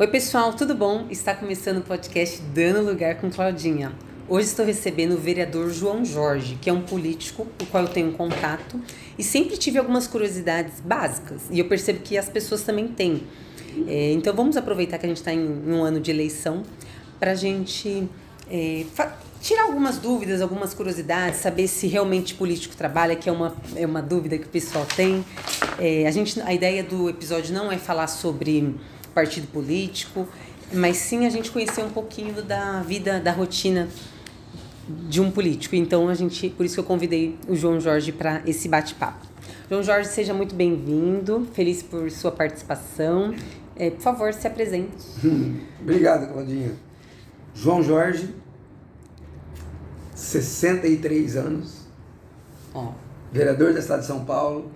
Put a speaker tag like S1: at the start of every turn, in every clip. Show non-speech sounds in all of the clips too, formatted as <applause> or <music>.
S1: Oi, pessoal, tudo bom? Está começando o podcast Dando Lugar com Claudinha. Hoje estou recebendo o vereador João Jorge, que é um político com o qual eu tenho contato e sempre tive algumas curiosidades básicas e eu percebo que as pessoas também têm. É, então vamos aproveitar que a gente está em, um ano de eleição para a gente é, tirar algumas dúvidas, algumas curiosidades, saber se realmente político trabalha, que é uma, é uma dúvida que o pessoal tem. É, a, gente, a ideia do episódio não é falar sobre partido político, mas sim a gente conhecer um pouquinho da vida, da rotina de um político. Então a gente, por isso que eu convidei o João Jorge para esse bate-papo. João Jorge, seja muito bem-vindo, feliz por sua participação. É, por favor, se apresente. <laughs>
S2: Obrigado, Claudinha. João Jorge, 63 anos, oh. vereador da cidade de São Paulo,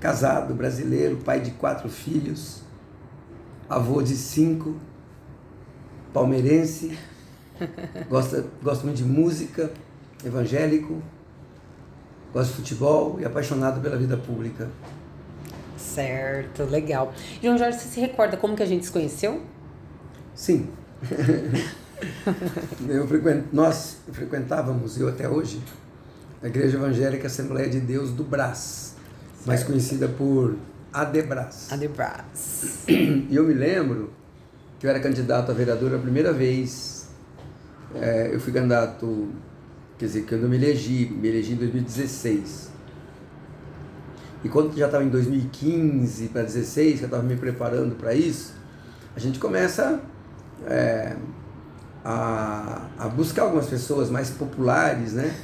S2: casado, brasileiro, pai de quatro filhos, avô de cinco, palmeirense, <laughs> gosta, gosta muito de música, evangélico, gosta de futebol e apaixonado pela vida pública.
S1: Certo, legal. João Jorge, você se recorda como que a gente se conheceu?
S2: Sim. <laughs> eu frequent, nós frequentávamos, eu até hoje, a Igreja Evangélica Assembleia de Deus do Brás, certo. mais conhecida por Adebras.
S1: Adebras. <clears throat>
S2: E eu me lembro que eu era candidato a vereador a primeira vez. É, eu fui candidato, quer dizer, que eu não me elegi, me elegi em 2016. E quando já estava em 2015 para 2016, que eu estava me preparando para isso, a gente começa é, a, a buscar algumas pessoas mais populares, né,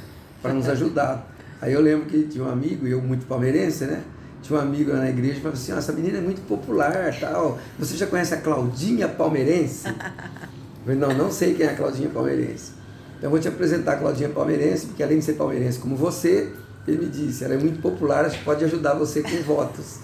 S2: para nos ajudar. <laughs> Aí eu lembro que tinha um amigo, eu muito palmeirense, né, tinha um amigo na igreja que falou assim, essa menina é muito popular, tal. Você já conhece a Claudinha Palmeirense? Eu falei, não, não sei quem é a Claudinha Palmeirense. Então eu vou te apresentar a Claudinha Palmeirense, porque além de ser palmeirense como você, ele me disse, ela é muito popular, acho que pode ajudar você com votos.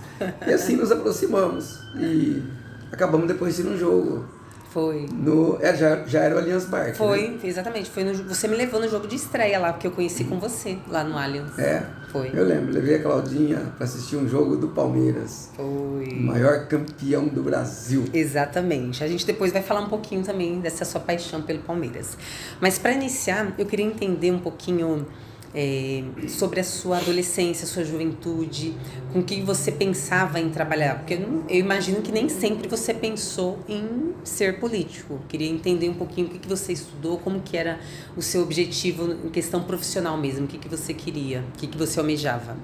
S2: E assim nos aproximamos. E acabamos depois de ir jogo.
S1: Foi.
S2: No, é, já, já era o Allianz Parque.
S1: Foi,
S2: né?
S1: exatamente. Foi no, você me levou no jogo de estreia lá, porque eu conheci com você, lá no Allianz.
S2: É. Foi. Eu lembro, levei a Claudinha para assistir um jogo do Palmeiras.
S1: Foi.
S2: O maior campeão do Brasil.
S1: Exatamente. A gente depois vai falar um pouquinho também dessa sua paixão pelo Palmeiras. Mas para iniciar, eu queria entender um pouquinho é, sobre a sua adolescência, sua juventude, com que você pensava em trabalhar? Porque eu, não, eu, imagino que nem sempre você pensou em ser político. Queria entender um pouquinho o que, que você estudou, como que era o seu objetivo em questão profissional mesmo, o que, que você queria, o que, que você almejava.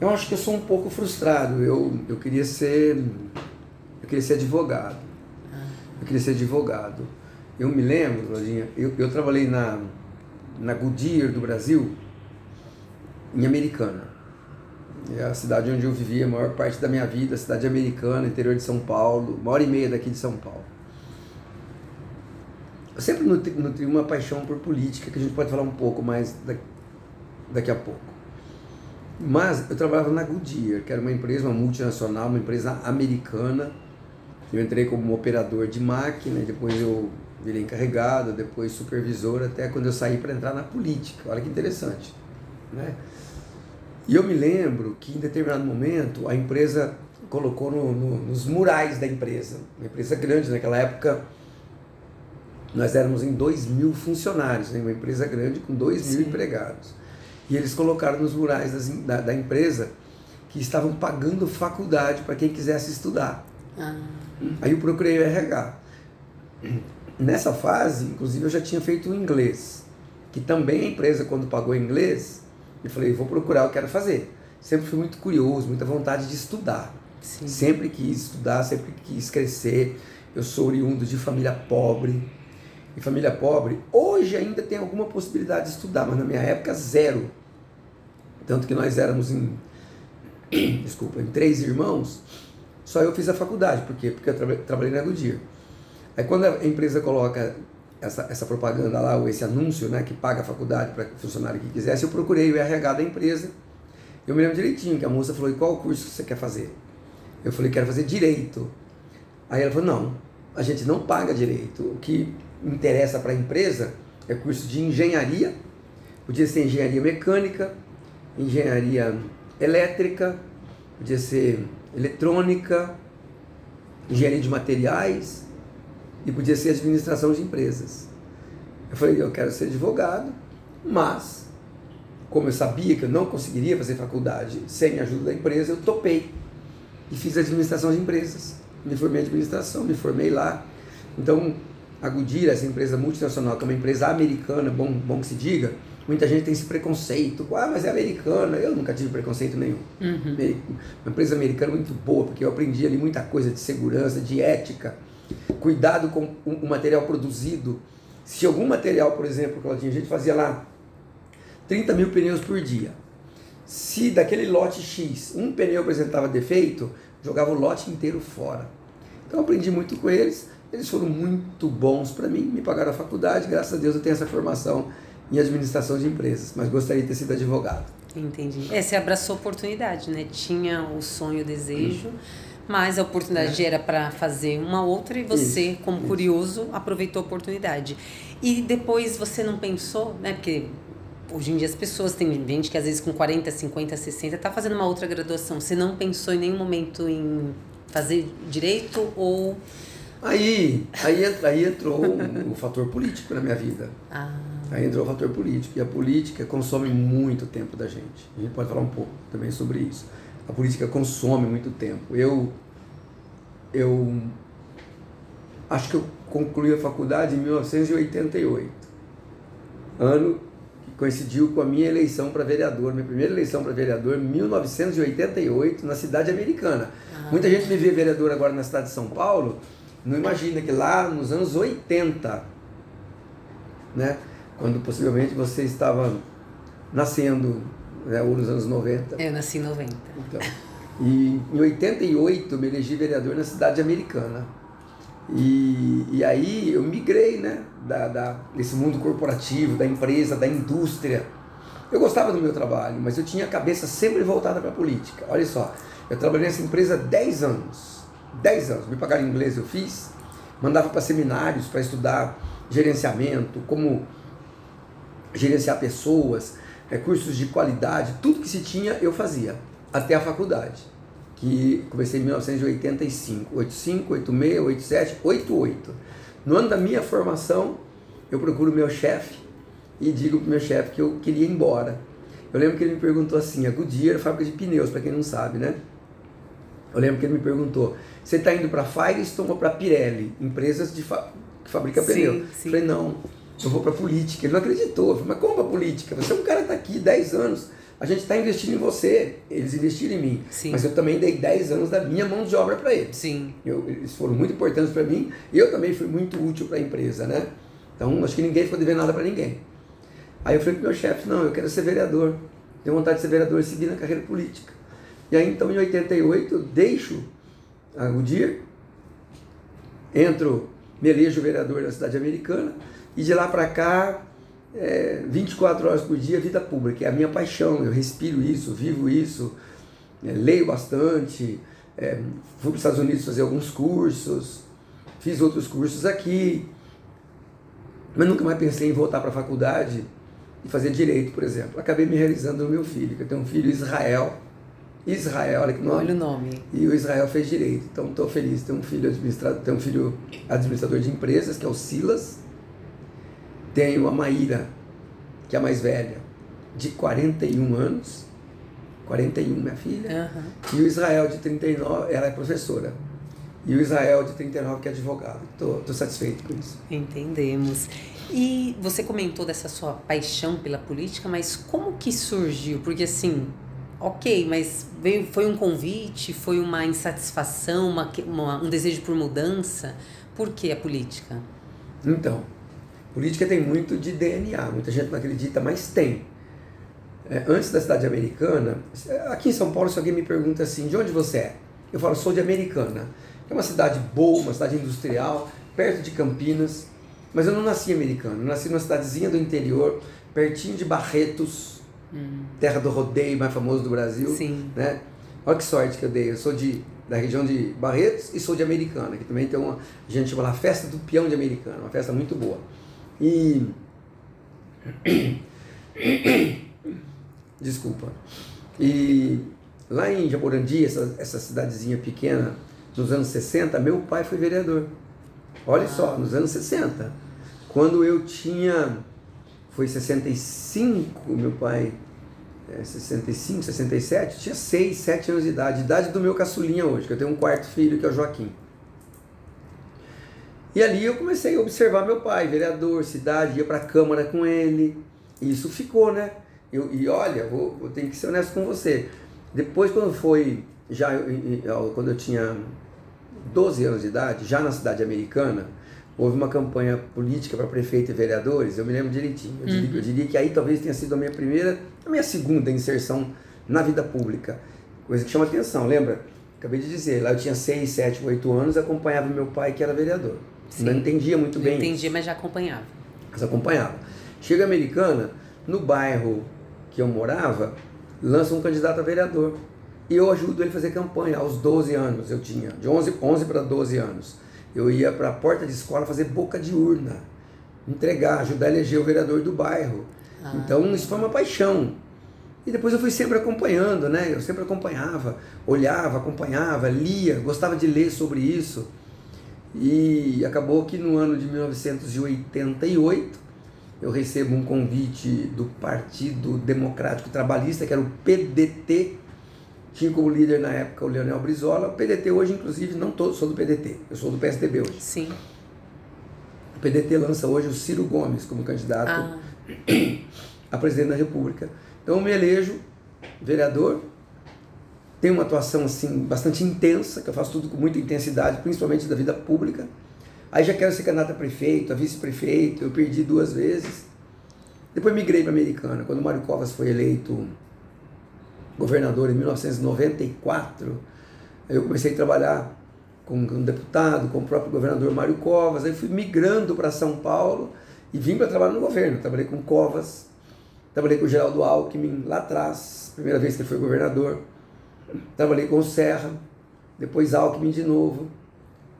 S2: Eu acho que eu sou um pouco frustrado. Eu, eu queria ser eu queria ser advogado. Ah. Eu queria ser advogado. Eu me lembro, Claudinha, eu, eu trabalhei na, na Goodyear do Brasil, em Americana. É a cidade onde eu vivi a maior parte da minha vida, cidade americana, interior de São Paulo, uma hora e meia daqui de São Paulo. Eu sempre nutri, uma paixão por política, que a gente pode falar um pouco mais daqui a pouco. Mas eu trabalhava na Goodyear, que era uma empresa, uma multinacional, uma empresa americana. Eu entrei como operador de máquina, depois eu virei encarregado, depois supervisor, até quando eu saí para entrar na política. Olha que interessante. Né? E eu me lembro que em determinado momento a empresa colocou no, no, nos murais da empresa, uma empresa grande naquela época, nós éramos em 2 mil funcionários, né? uma empresa grande com 2 mil empregados. E eles colocaram nos murais das, da, da, empresa que estavam pagando faculdade para quem quisesse estudar. Ah. Aí eu procurei o RH. Nessa fase, inclusive, eu já tinha feito o inglês, que também a empresa, quando pagou inglês, eu falei, vou procurar, eu quero fazer. Sempre fui muito curioso, muita vontade de estudar. Sim. Sempre quis estudar, sempre quis crescer. Eu sou oriundo de família pobre. E família pobre, hoje ainda tem alguma possibilidade de estudar, mas na minha época, zero. Tanto que nós éramos em, <clears throat> desculpa, em três irmãos, só eu fiz a faculdade. Por quê? Porque eu trabalhei na Goodyear. Aí quando a empresa coloca essa, essa propaganda lá, ou esse anúncio, né, que paga a faculdade para funcionário que quisesse, eu procurei o RH da empresa. Eu me lembro direitinho que a moça falou: e qual curso você quer fazer? Eu falei: quero fazer direito. Aí ela falou: não, a gente não paga direito. O que interessa para a empresa é curso de engenharia, podia ser engenharia mecânica, engenharia elétrica, podia ser eletrônica, engenharia de materiais e podia ser administração de empresas. Eu falei, eu quero ser advogado, mas como eu sabia que eu não conseguiria fazer faculdade sem a ajuda da empresa, eu topei e fiz administração de empresas. Me formei em administração, me formei lá. Então, a Goodyear, essa empresa multinacional, que é uma empresa americana, bom, bom que se diga, muita gente tem esse preconceito. Ah, mas é americana. Eu nunca tive preconceito nenhum. Uhum. Uma empresa americana muito boa, porque eu aprendi ali muita coisa de segurança, de ética, cuidado com o material produzido. Se algum material, por exemplo, Claudinha, a gente fazia lá 30 mil pneus por dia. Se daquele lote X um pneu apresentava defeito, jogava o lote inteiro fora. Então aprendi muito com eles, eles foram muito bons para mim, me pagaram a faculdade, graças a Deus eu tenho essa formação em administração de empresas, mas gostaria de ter sido advogado.
S1: Entendi. É, você abraçou a oportunidade, né? Tinha o sonho, o desejo, mas a oportunidade é. era para fazer uma outra e você, isso, como isso. curioso, aproveitou a oportunidade. E depois você não pensou, né? Porque hoje em dia as pessoas têm gente que às vezes com 40, 50, 60 está fazendo uma outra graduação. Você não pensou em nenhum momento em fazer direito ou
S2: Aí, aí, aí entrou o, o fator político na minha vida. Ah. Aí entrou o fator político. E a política consome muito tempo da gente. A gente pode falar um pouco também sobre isso. A política consome muito tempo. Eu, eu acho que eu concluí a faculdade em 1988. Ano que coincidiu com a minha eleição para vereador, minha primeira eleição para vereador, em 1988, na cidade americana. Ah. Muita gente me vê vereador agora na cidade de São Paulo não imagina que lá nos anos 80, né, quando possivelmente você estava nascendo, né, ou nos anos 90.
S1: Eu nasci em 90.
S2: Então, e em 88 me elegi vereador na cidade americana. E, e aí eu migrei né, da, da, desse mundo corporativo, da empresa, da indústria. Eu gostava do meu trabalho, mas eu tinha a cabeça sempre voltada para a política. Olha só, eu trabalhei nessa empresa 10 anos. 10 anos. Me pagaram inglês, eu fiz. Mandava para seminários para estudar gerenciamento, como gerenciar pessoas, recursos de qualidade, tudo que se tinha eu fazia, até a faculdade, que comecei em 1985, 85, 86, 87, 88. No ano da minha formação, eu procuro meu chefe e digo para o meu chefe que eu queria ir embora. Eu lembro que ele me perguntou assim, a Goodyear é fábrica de pneus, para quem não sabe, né? Eu lembro que ele me perguntou, você está indo para Firestone ou para Pirelli, empresas de fa que fabricam pneu? Eu falei, não, eu vou para política. Ele não acreditou. Falei, mas como para política? Você é um cara que está aqui 10 anos, a gente está investindo em você. Eles investiram em mim. Sim. Mas eu também dei 10 anos da minha mão de obra para eles.
S1: Sim.
S2: Eu, eles foram muito importantes para mim e eu também fui muito útil para a empresa, né? Então, acho que ninguém ficou devendo nada para ninguém. Aí eu falei para meu chefe, não, eu quero ser vereador. Tenho vontade de ser vereador e seguir na carreira política. E aí, então, em 88, eu deixo o dia, entro, me elejo vereador da cidade americana e de lá para cá, é, 24 horas por dia, vida pública, é a minha paixão, eu respiro isso, vivo isso, é, leio bastante, é, fui para os Estados Unidos fazer alguns cursos, fiz outros cursos aqui, mas nunca mais pensei em voltar para a faculdade e fazer direito, por exemplo. Acabei me realizando no meu filho, que eu tenho um filho Israel, Israel, olha que nome.
S1: Olha o nome.
S2: E o Israel fez direito. Então estou feliz. Tem um filho administrador, tem um filho administrador de empresas, que é o Silas. Tenho a Maíra, que é a mais velha, de 41 anos. 41, minha filha. Uhum. E o Israel de 39, ela é professora. E o Israel de 39, que é advogado. Estou satisfeito com isso.
S1: Entendemos. E você comentou dessa sua paixão pela política, mas como que surgiu? Porque assim, ok, mas veio, foi um convite, foi uma insatisfação, uma, uma, um desejo por mudança. Por que a política?
S2: Então, política tem muito de DNA, muita gente não acredita, mas tem. É, antes da cidade americana, aqui em São Paulo, se alguém me pergunta assim, de onde você é? Eu falo, sou de Americana. É uma cidade boa, uma cidade industrial, perto de Campinas, mas eu não nasci americano, eu nasci numa cidadezinha do interior, pertinho de Barretos, Hum. Terra do rodeio mais famoso do Brasil. Sim. Né? Olha que sorte que eu dei. Eu sou de, da região de Barretos e sou de Americana, que também tem uma. A gente chama lá Festa do Peão de Americana, uma festa muito boa. E. <coughs> Desculpa. E lá em Jaborandi, essa, essa cidadezinha pequena nos anos 60, meu pai foi vereador. Olha só, nos anos 60. Quando eu tinha. Foi 65, meu pai. É, 65, 67, tinha 6, 7 anos de idade. Idade do meu caçulinha hoje, que eu tenho um quarto filho, que é o Joaquim. E ali eu comecei a observar meu pai, vereador, cidade, ia para a Câmara com ele. E isso ficou, né? Eu, e olha, vou, eu tenho que ser honesto com você. Depois, quando foi, já quando eu tinha 12 anos de idade, já na cidade americana, houve uma campanha política para prefeito e vereadores, eu me lembro direitinho. Eu, uhum. diria, eu diria que aí talvez tenha sido a minha primeira, a minha segunda inserção na vida pública. Coisa que chama atenção, lembra? Acabei de dizer, lá eu tinha 6, 7, 8 anos, acompanhava meu pai que era vereador. Sim. Não entendia muito bem.
S1: Não entendia, mas já acompanhava.
S2: Mas acompanhava. Chega a americana, no bairro que eu morava, lança um candidato a vereador. E eu ajudo ele a fazer campanha aos 12 anos, eu tinha, de 11, 11 para 12 anos. Eu ia para a porta de escola fazer boca de urna, entregar, ajudar a eleger o vereador do bairro. Ah. Então isso foi uma paixão. E depois eu fui sempre acompanhando, né? Eu sempre acompanhava, olhava, acompanhava, lia, gostava de ler sobre isso. E acabou que no ano de 1988 eu recebo um convite do Partido Democrático Trabalhista, que era o PDT, tinha como líder na época o Leonel Brizola. O PDT hoje, inclusive, não tô, sou do PDT, eu sou do PSDB hoje.
S1: Sim.
S2: O PDT lança hoje o Ciro Gomes como candidato ah. <coughs> a presidente da República. Então eu me elejo vereador, tenho uma atuação assim bastante intensa, que eu faço tudo com muita intensidade, principalmente da vida pública. Aí já quero ser candidato a prefeito, a vice-prefeito, eu perdi duas vezes. Depois migrei para a Americana, quando Mário Covas foi eleito governador em 1994. Aí eu comecei a trabalhar com um deputado, com o próprio governador Mário Covas. Aí fui migrando para São Paulo e vim para trabalhar no governo. Trabalhei com Covas, trabalhei com o Geraldo Alckmin lá atrás, primeira vez que ele foi governador. Trabalhei com o Serra, depois Alckmin de novo.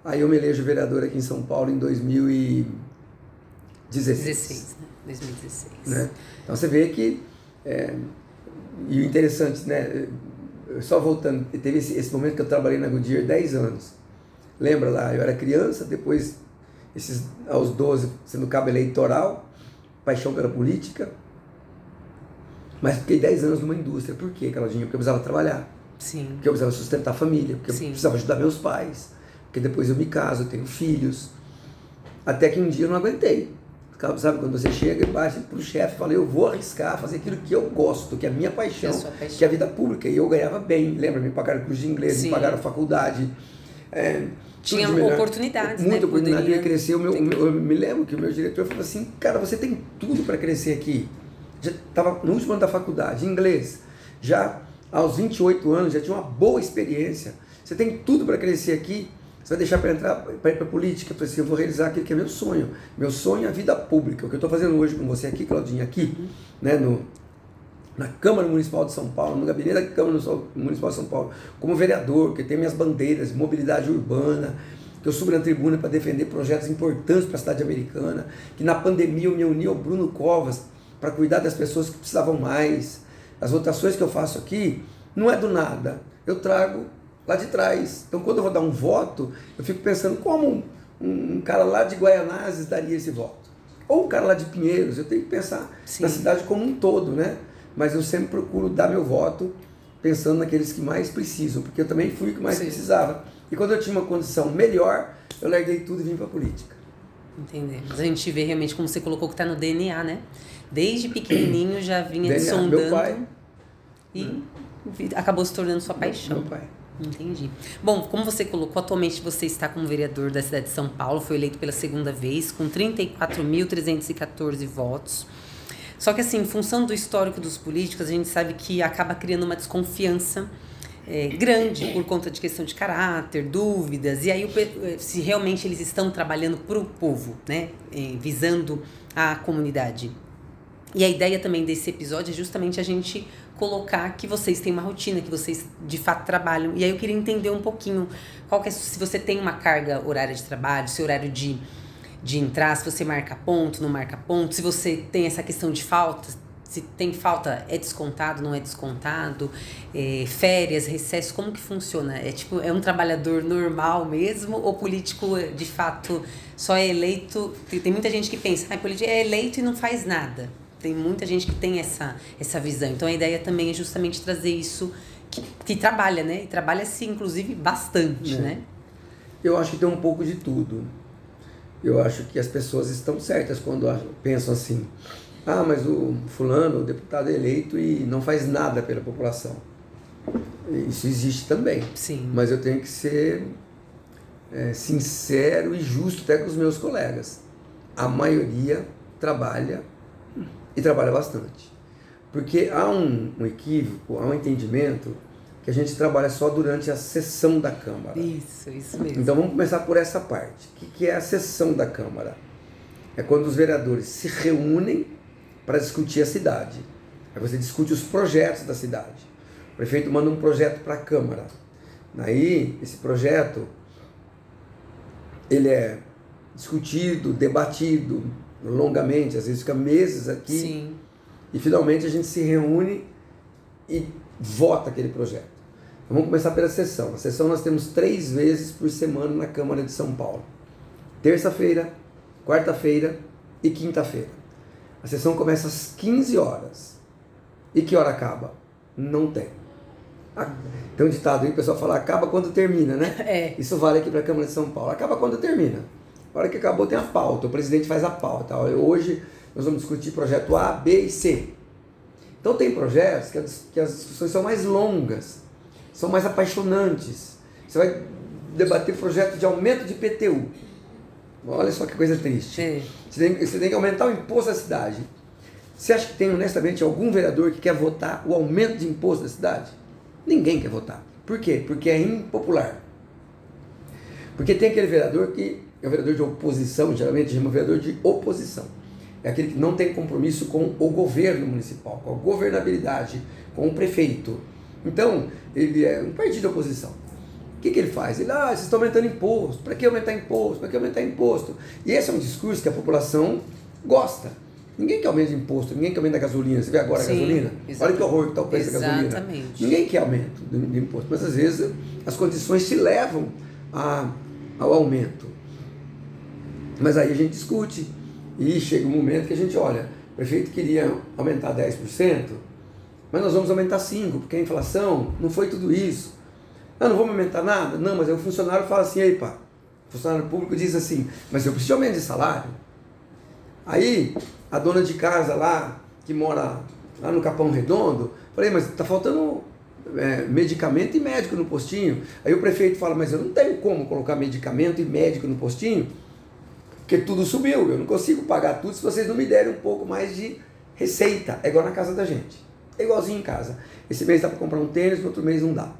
S2: Aí eu me elejo vereador aqui em São Paulo em 2016.
S1: 16, né? 2016.
S2: Né? Então você vê que. É, e o interessante, né? Só voltando, teve esse, esse momento que eu trabalhei na Goodyear 10 anos. Lembra lá? Eu era criança, depois, esses, aos 12, sendo cabo eleitoral, paixão pela política. Mas fiquei 10 anos numa indústria. Por quê, Claudinha? Porque eu precisava trabalhar.
S1: Sim.
S2: Porque eu precisava sustentar a família, porque Sim. eu precisava ajudar meus pais porque depois eu me caso, eu tenho filhos. Até que um dia eu não aguentei. Sabe, quando você chega e bate pro chefe e fala, eu vou arriscar, fazer aquilo que eu gosto, que é a minha paixão, que é, paixão. Que é a vida pública. E eu ganhava bem, lembra? Me pagaram curso de inglês, Sim. me pagaram faculdade. É,
S1: Tinha oportunidades,
S2: Muita
S1: né?
S2: oportunidade, Poderia... ia crescer. O meu, eu me lembro que o meu diretor falou assim, cara, você tem tudo para crescer aqui. Já estava no último ano da faculdade, inglês. Já aos 28 anos, já tinha uma boa experiência. Você tem tudo para crescer aqui você vai deixar para entrar para ir para política? Falei assim, eu vou realizar aquilo que é meu sonho. Meu sonho é a vida pública. O que eu estou fazendo hoje com você aqui, Claudinha, aqui, uhum. né, no, na Câmara Municipal de São Paulo, no gabinete da Câmara Municipal de São Paulo, como vereador, que tem minhas bandeiras, mobilidade urbana, que eu subo na tribuna para defender projetos importantes para a cidade americana, que na pandemia eu me uni ao Bruno Covas para cuidar das pessoas que precisavam mais. As votações que eu faço aqui não é do nada. Eu trago lá de trás. Então, quando eu vou dar um voto, eu fico pensando como um, um, cara lá de Guaianazes daria esse voto. Ou um cara lá de Pinheiros, eu tenho que pensar Sim. na cidade como um todo, né? Mas eu sempre procuro dar meu voto pensando naqueles que mais precisam, porque eu também fui o que mais Sim. precisava. E quando eu tinha uma condição melhor, eu larguei tudo e vim para a política.
S1: Entendemos. A gente vê realmente, como você colocou, que está no DNA, né? Desde pequenininho já vinha DNA, sondando.
S2: Meu pai.
S1: E acabou se tornando sua paixão.
S2: Meu pai.
S1: Entendi. Bom, como você colocou, atualmente você está como vereador da cidade de São Paulo, foi eleito pela segunda vez, com 34.314 votos. Só que, assim, em função do histórico dos políticos, a gente sabe que acaba criando uma desconfiança é, grande por conta de questão de caráter, dúvidas, e aí eh, se realmente eles estão trabalhando para o povo, né, é, visando a comunidade. E a ideia também desse episódio é justamente a gente colocar que vocês têm uma rotina, que vocês de fato trabalham. E aí eu queria entender um pouquinho qual que é, se você tem uma carga horária de trabalho, seu horário de, de entrar, se você marca ponto, não marca ponto, se você tem essa questão de falta, se tem falta, é descontado, não é descontado? É, férias, recesso, como que funciona? É tipo, é um trabalhador normal mesmo ou político de fato só é eleito? Tem, muita gente que pensa, ah, político é eleito e não faz nada. Tem muita gente que tem essa, essa visão. Então a ideia também é justamente trazer isso que, que trabalha, né? E trabalha-se, inclusive, bastante, é. né?
S2: Eu acho que tem um pouco de tudo. Eu acho que as pessoas estão certas quando pensam assim ah, mas o fulano, o deputado é eleito e não faz nada pela população. Isso existe também.
S1: Sim.
S2: Mas eu tenho que ser é, sincero e justo até com os meus colegas. A maioria trabalha e trabalha bastante. Porque há um, um equívoco, há um entendimento que a gente trabalha só durante a sessão da Câmara.
S1: Isso, isso mesmo.
S2: Então vamos começar por essa parte. O que é a sessão da Câmara? É quando os vereadores se reúnem para discutir a cidade. Aí você discute os projetos da cidade. O prefeito manda um projeto para a Câmara. Aí, esse projeto, ele é discutido, debatido longamente, às vezes fica meses aqui.
S1: Sim.
S2: E finalmente a gente se reúne e vota aquele projeto. Então, vamos começar pela sessão. Na sessão nós temos três vezes por semana na Câmara de São Paulo. Terça-feira, quarta-feira e quinta-feira. A sessão começa às 15 horas. E que hora acaba? Não tem. Tem um ditado aí, o pessoal fala, acaba quando termina, né? <laughs>
S1: É.
S2: Isso vale aqui para a Câmara de São Paulo. Acaba quando termina. A hora que acabou tem a pauta, o presidente faz a pauta. Hoje nós vamos discutir projeto A, B e C. Então tem projetos que as, que as discussões são mais longas, são mais apaixonantes. Você vai debater projeto de aumento de PTU. Olha só que coisa triste. Você, tem, você tem que aumentar o imposto da cidade. Você acha que tem, honestamente, algum vereador que quer votar o aumento de imposto da cidade? Ninguém quer votar. Por quê? Porque é impopular. Porque tem aquele vereador que é o vereador de oposição, geralmente chama vereador de oposição. É aquele que não tem compromisso com o governo municipal, com a governabilidade, com o prefeito. Então, ele é um partido de oposição que, que ele faz? Ele, ah, vocês estão aumentando imposto. Para que aumentar imposto? Para que aumentar imposto? E esse é um discurso que a população gosta. Ninguém quer aumento de imposto, ninguém quer aumento da gasolina. Você vê agora Sim, a gasolina? Exatamente. Olha que horror que está o preço da gasolina. Ninguém quer aumento de imposto, mas às vezes as condições te levam a, ao aumento. Mas aí a gente discute e chega um momento que a gente olha, o prefeito queria aumentar 10%, mas nós vamos aumentar 5%, porque a inflação não foi tudo isso. Eu não vou aumentar nada? Não, mas aí o funcionário fala assim, aí pá, o funcionário público diz assim, mas eu preciso de aumento de salário. Aí a dona de casa lá, que mora lá no Capão Redondo, falei, mas tá faltando é, medicamento e médico no postinho. Aí o prefeito fala, mas eu não tenho como colocar medicamento e médico no postinho, porque tudo subiu, eu não consigo pagar tudo se vocês não me derem um pouco mais de receita. É igual na casa da gente. É igualzinho em casa. Esse mês dá para comprar um tênis, no outro mês não dá.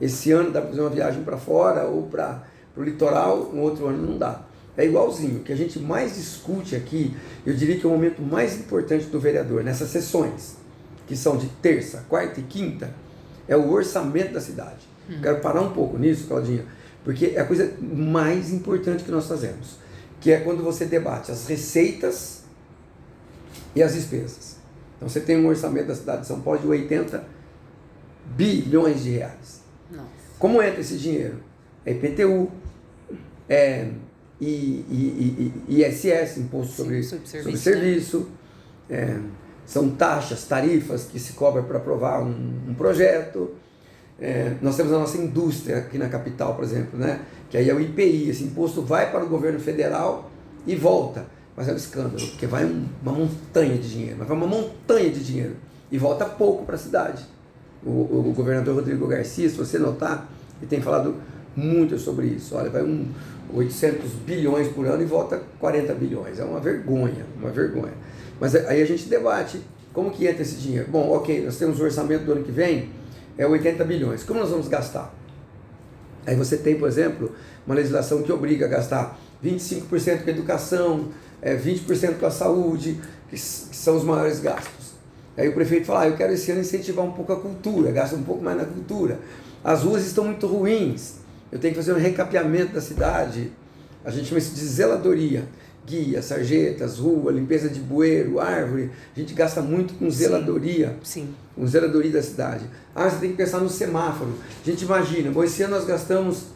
S2: Esse ano dá para fazer uma viagem para fora ou para o litoral, no outro ano não dá. É igualzinho. O que a gente mais discute aqui, eu diria que é o momento mais importante do vereador, nessas sessões, que são de terça, quarta e quinta, é o orçamento da cidade. Hum. Quero parar um pouco nisso, Claudinha, porque é a coisa mais importante que nós fazemos, que é quando você debate as receitas e as despesas. Então você tem um orçamento da cidade de São Paulo de 80 bilhões de reais.
S1: Nossa.
S2: Como entra esse dinheiro? É IPTU, é I, I, I, ISS, Imposto sobre, Sim, sobre Serviço, sobre serviço né? é, são taxas, tarifas que se cobra para aprovar um, um projeto. É, nós temos a nossa indústria aqui na capital, por exemplo, né? que aí é o IPI, esse imposto vai para o governo federal e volta. Mas é um escândalo, porque vai uma montanha de dinheiro, mas vai uma montanha de dinheiro e volta pouco para a cidade o, o governador Rodrigo Garcia, se você notar, ele tem falado muito sobre isso. Olha, vai um 800 bilhões por ano e volta 40 bilhões. É uma vergonha, uma vergonha. Mas aí a gente debate como que entra esse dinheiro. Bom, ok, nós temos o orçamento do ano que vem, é 80 bilhões. Como nós vamos gastar? Aí você tem, por exemplo, uma legislação que obriga a gastar 25% com a educação, é, 20% com a saúde, que, que são os maiores gastos. Aí o prefeito fala, ah, eu quero esse ano incentivar um pouco a cultura, gasta um pouco mais na cultura. As ruas estão muito ruins, eu tenho que fazer um recapeamento da cidade. A gente chama isso de zeladoria. Guia, sarjetas, rua, limpeza de bueiro, árvore. A gente gasta muito com zeladoria.
S1: Sim.
S2: Com zeladoria da cidade. Ah, você tem que pensar no semáforo. A gente imagina, bom, esse ano nós gastamos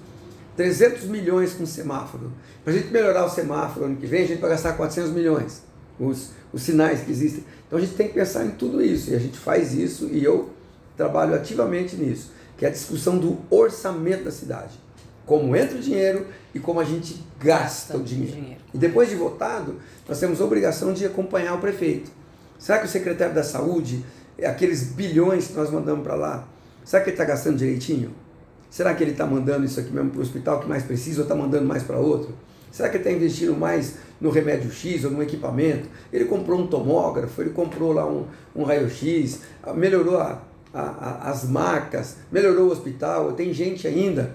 S2: 300 milhões com semáforo. Para a gente melhorar o semáforo ano que vem, a gente vai gastar 400 milhões. Os, os sinais que existem. Então a gente tem que pensar em tudo isso. E a gente faz isso e eu trabalho ativamente nisso. Que é a discussão do orçamento da cidade como entra o dinheiro e como a gente gasta o dinheiro. dinheiro. E depois de votado, nós temos a obrigação de acompanhar o prefeito. Será que o secretário da saúde, aqueles bilhões que nós mandamos para lá, será que ele está gastando direitinho? Será que ele está mandando isso aqui mesmo para o hospital que mais precisa ou está mandando mais para outro? Será que ele está investindo mais no remédio X ou no equipamento? Ele comprou um tomógrafo, ele comprou lá um, um raio-x, melhorou a, a, a, as marcas, melhorou o hospital. Tem gente ainda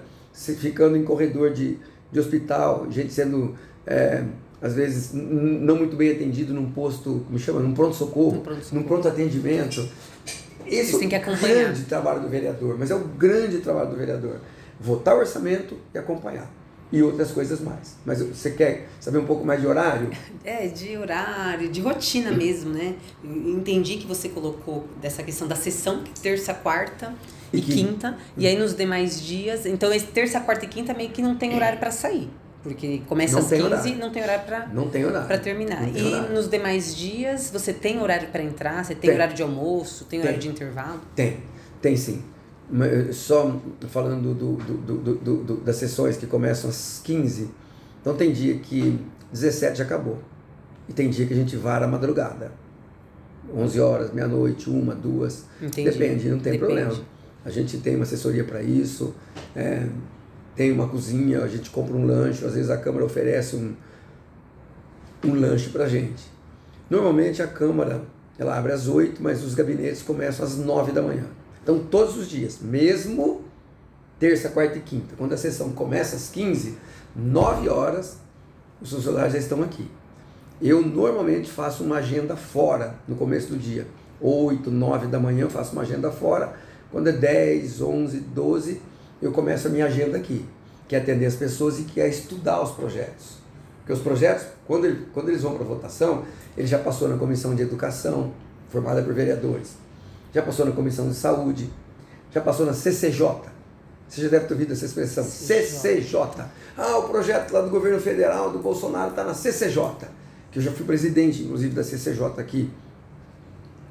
S2: ficando em corredor de, de hospital, gente sendo, é, às vezes, não muito bem atendido num posto, como chama? Num pronto-socorro, pronto num pronto-atendimento. Esse é o grande trabalho do vereador, mas é o grande trabalho do vereador. Votar o orçamento e acompanhar e outras coisas mais. Mas você quer saber um pouco mais de horário? <laughs>
S1: É, de horário, de rotina mesmo, né? Entendi que você colocou dessa questão da sessão, terça, quarta e, e quinta. E aí nos demais dias, então esse terça, quarta e quinta meio que não tem horário para sair. Porque começa não às 15, horário. não tem horário para
S2: não tem horário
S1: para terminar. E horário. nos demais dias, você tem horário para entrar, você tem, tem, horário de almoço, tem, tem horário de intervalo?
S2: Tem. Tem sim. Eh, só falando do, do, do, do, das sessões que começam às 15, então tem dia que 17 já acabou. E tem dia que a gente vara a madrugada. 11 horas, meia-noite, uma, duas. Entendi. Depende, não tem Depende. problema. A gente tem uma assessoria para isso, é, tem uma cozinha, a gente compra um lanche, às vezes a Câmara oferece um, um lanche para a gente. Normalmente a Câmara ela abre às 8, mas os gabinetes começam às 9 da manhã. Então, todos os dias, mesmo terça, quarta e quinta, quando a sessão começa às 15, 9 horas, os funcionários já estão aqui. Eu normalmente faço uma agenda fora no começo do dia. 8, 9 da manhã eu faço uma agenda fora. Quando é 10, 11, 12, eu começo a minha agenda aqui, que é atender as pessoas e que é estudar os projetos. Porque os projetos, quando, ele, quando eles vão para votação, ele já passou na comissão de educação, formada por vereadores já passou na Comissão de Saúde, já passou na CCJ. Você já deve ter ouvido essa expressão, CCJ. CCJ. Ah, o projeto lá do governo federal do Bolsonaro está na CCJ, que eu já fui presidente, inclusive, da CCJ aqui,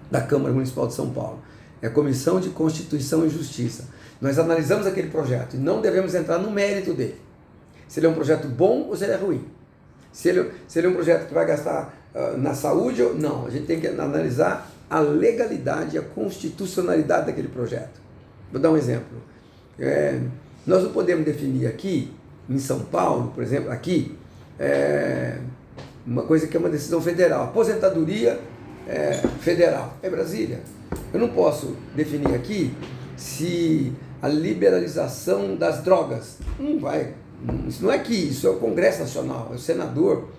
S2: da Câmara Municipal de São Paulo. É a Comissão de Constituição e Justiça. Nós analisamos aquele projeto e não devemos entrar no mérito dele. Se ele é um projeto bom ou se ele é ruim. Se ele, se ele é um projeto que vai gastar uh, na saúde ou não. A gente tem que analisar a legalidade e a constitucionalidade daquele projeto. Vou dar um exemplo. É, nós não podemos definir aqui, em São Paulo, por exemplo, aqui, é, uma coisa que é uma decisão federal. Aposentadoria é, federal. É Brasília. Eu não posso definir aqui se a liberalização das drogas. Não vai. Isso não é aqui, isso é o Congresso Nacional, é o senador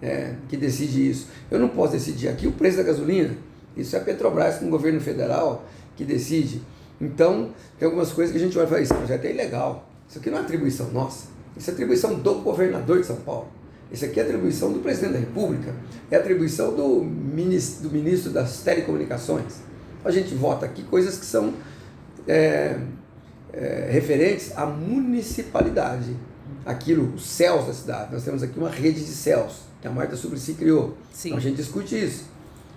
S2: é, que decide isso. Eu não posso decidir aqui o preço da gasolina. Isso é a Petrobras com o governo federal que decide. Então, tem algumas coisas que a gente vai falar, esse projeto é ilegal. Isso aqui não é atribuição nossa. Isso é atribuição do governador de São Paulo. Isso aqui é atribuição do presidente da República. É atribuição do ministro, do ministro das Telecomunicações. A gente vota aqui coisas que são é, é, referentes à municipalidade. Aquilo, os céus da cidade. Nós temos aqui uma rede de céus que a Marta Suplicy criou. Sim. Então a gente discute isso.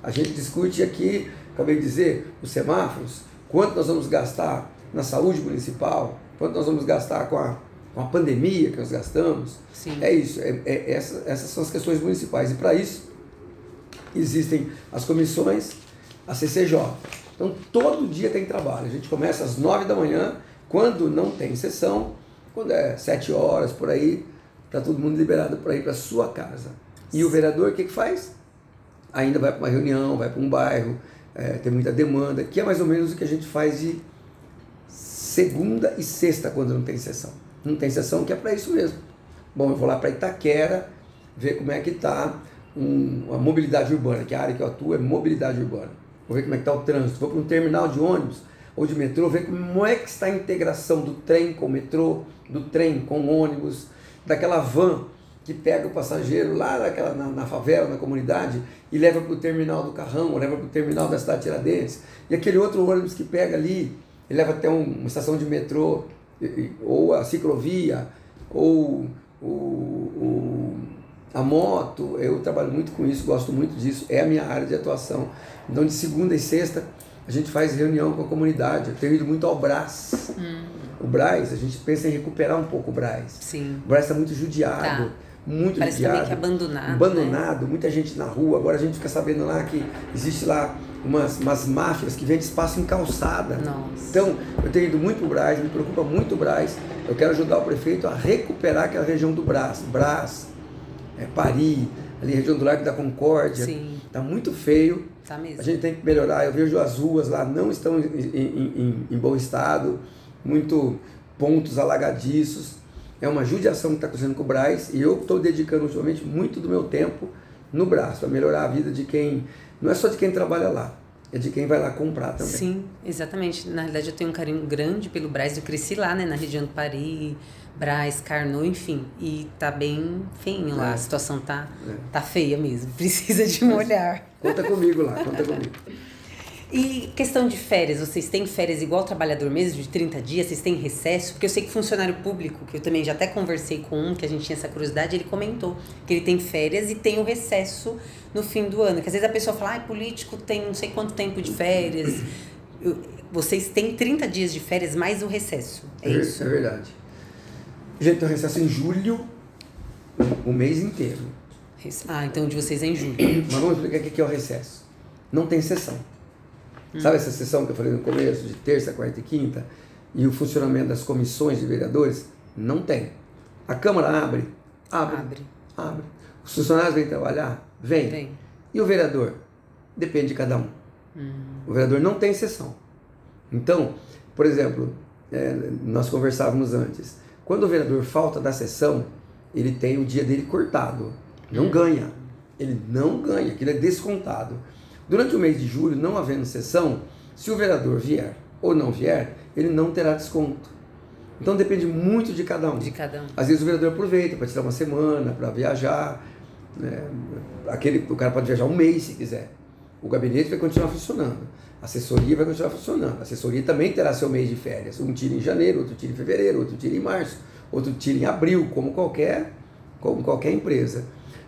S2: A gente discute aqui, acabei de dizer, os semáforos, quanto nós vamos gastar na saúde municipal, quanto nós vamos gastar com a, com a pandemia que nós gastamos. Sim. É isso, é, é, essa, essas são as questões municipais. E para isso existem as comissões, a CCJ. Então todo dia tem trabalho. A gente começa às nove da manhã, quando não tem sessão, quando é sete horas por aí, está todo mundo liberado para ir para sua casa. E o vereador o que, que faz? ainda vai para uma reunião, vai para um bairro, é, tem muita demanda, que é mais ou menos o que a gente faz de segunda e sexta quando não tem sessão. Não tem sessão que é para isso mesmo. Bom, eu vou lá para Itaquera, ver como é que está um, a mobilidade urbana, que a área que eu atuo é mobilidade urbana. Vou ver como é que está o trânsito. Vou para um terminal de ônibus ou de metrô, ver como é que está a integração do trem com o metrô, do trem com o ônibus, daquela van que pega o passageiro lá naquela, na, na favela, na comunidade, e leva para o terminal do Carrão, leva para o terminal da cidade de Tiradentes. E aquele outro ônibus que pega ali, ele leva até um, uma estação de metrô, ou a ciclovia, ou o, o, a moto. Eu trabalho muito com isso, gosto muito disso, é a minha área de atuação. Então, de segunda e sexta, a gente faz reunião com a comunidade. Eu tenho ido muito ao Brás. Hum. O Brás, a gente pensa em recuperar um pouco o Brás.
S1: Sim.
S2: O Brás está muito judiado. Tá muito
S1: Parece
S2: judiado.
S1: também que é abandonado.
S2: Abandonado, né? muita gente na rua. Agora a gente fica sabendo lá que existe lá umas, umas máfias que vendem espaço em calçada.
S1: Nossa.
S2: Então, eu tenho ido muito para o Brás, me preocupa muito o Brás. Eu quero ajudar o prefeito a recuperar aquela região do Brás. Brás, é, Paris, ali região do Largo da Concórdia.
S1: Sim.
S2: Tá muito feio.
S1: Tá mesmo.
S2: A gente tem que melhorar. Eu vejo as ruas lá não estão em, em, em, em bom estado, muito pontos alagadiços. É uma judiação que está acontecendo com o Braz e eu estou dedicando ultimamente muito do meu tempo no Braz para melhorar a vida de quem. Não é só de quem trabalha lá, é de quem vai lá comprar também.
S1: Sim, exatamente. Na realidade, eu tenho um carinho grande pelo Braz. Eu cresci lá, né, na região do Paris, Braz, Carnot, enfim. E tá bem feinho lá. É. A situação tá, é. tá feia mesmo. <laughs> Precisa de um olhar.
S2: Conta comigo lá, conta comigo. <laughs>
S1: E questão de férias, vocês têm férias igual trabalhador mesmo, de 30 dias? Vocês têm recesso? Porque eu sei que funcionário público, que eu também já até conversei com um, que a gente tinha essa curiosidade, ele comentou que ele tem férias e tem o recesso no fim do ano. Que às vezes a pessoa fala, ah, político tem não sei quanto tempo de férias. Vocês têm 30 dias de férias mais o recesso. É, é isso?
S2: É verdade. Gente, tem recesso em julho, o mês inteiro.
S1: Ah, então o de vocês é em julho.
S2: Mas vamos explicar o que é o recesso. Não tem sessão. Hum. Sabe essa sessão que eu falei no começo, de terça, quarta e quinta? E o funcionamento das comissões de vereadores? Não tem. A Câmara abre? Abre. Abre. abre. Os funcionários vêm trabalhar? Vem. Vem. E o vereador? Depende de cada um. Hum. O vereador não tem sessão. Então, por exemplo, é, nós conversávamos antes. Quando o vereador falta da sessão, ele tem o dia dele cortado. Não hum. ganha. Ele não ganha, aquilo é descontado. Durante o mês de julho, não havendo sessão, se o vereador vier ou não vier, ele não terá desconto. Então depende muito de cada um.
S1: De cada um.
S2: Às vezes o vereador aproveita para tirar uma semana, para viajar. Né? Aquele, o cara pode viajar um mês se quiser. O gabinete vai continuar funcionando. A assessoria vai continuar funcionando. A assessoria também terá seu mês de férias. Um tira em janeiro, outro tira em fevereiro, outro tira em março, outro tira em abril, como qualquer, como qualquer empresa.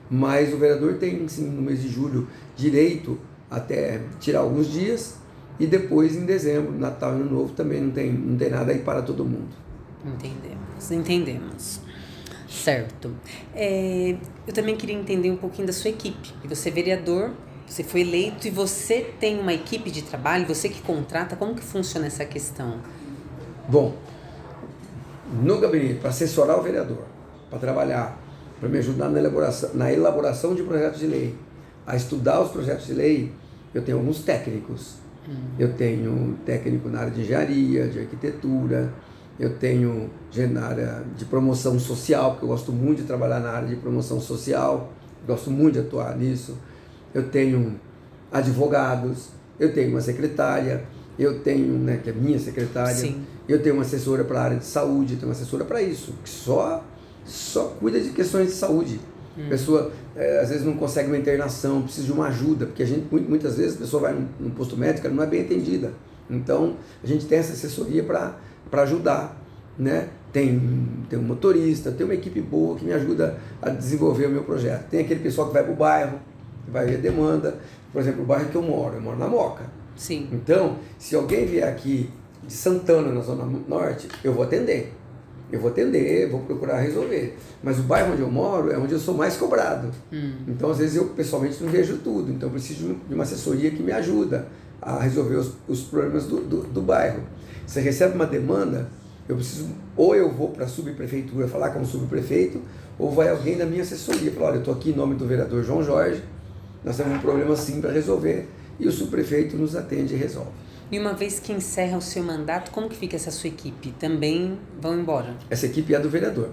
S2: Mas o vereador tem, sim, no mês de julho, direito até tirar alguns dias e depois em dezembro, Natal e Ano Novo também não tem, não tem nada aí para todo mundo.
S1: Entendemos, entendemos. Certo. É, eu também queria entender um pouquinho da sua equipe. Você é vereador, você foi eleito e você tem uma equipe de trabalho, você que contrata, como que funciona essa questão?
S2: Bom, no gabinete, para assessorar o vereador, para trabalhar, para me ajudar na elaboração, na elaboração de projetos de lei, a estudar os projetos de lei, eu tenho alguns técnicos. Uhum. Eu tenho técnico na área de engenharia, de arquitetura, eu tenho na área de promoção social, porque eu gosto muito de trabalhar na área de promoção social, gosto muito de atuar nisso. Eu tenho advogados, eu tenho uma secretária, eu tenho, né, que é minha secretária, Sim. eu tenho uma assessora para a área de saúde, eu tenho uma assessora para isso, que só, só cuida de questões de saúde. Hum. A pessoa é, às vezes não consegue uma internação, precisa de uma ajuda, porque a gente muitas vezes a pessoa vai num, posto médico, ela não é bem atendida. Então a gente tem essa assessoria para ajudar. Né? Tem, tem um motorista, tem uma equipe boa que me ajuda a desenvolver o meu projeto. Tem aquele pessoal que vai para o bairro, que vai ver a demanda. Por exemplo, o bairro que eu moro, eu moro na Moca.
S1: Sim.
S2: Então, se alguém vier aqui de Santana, na Zona Norte, eu vou atender eu vou atender, vou procurar resolver. Mas o bairro onde eu moro é onde eu sou mais cobrado. Hum. Então, às vezes, eu pessoalmente não vejo tudo. Então, eu preciso de uma assessoria que me ajuda a resolver os, os problemas do, do, do bairro. Você recebe uma demanda, eu preciso, ou eu vou para a subprefeitura falar com o subprefeito, ou vai alguém da minha assessoria falar: olha, eu estou aqui em nome do vereador João Jorge, nós temos um problema assim para resolver. E o subprefeito nos atende e resolve.
S1: E uma vez que encerra o seu mandato, como que fica essa sua equipe? Também vão embora?
S2: Essa equipe é do vereador.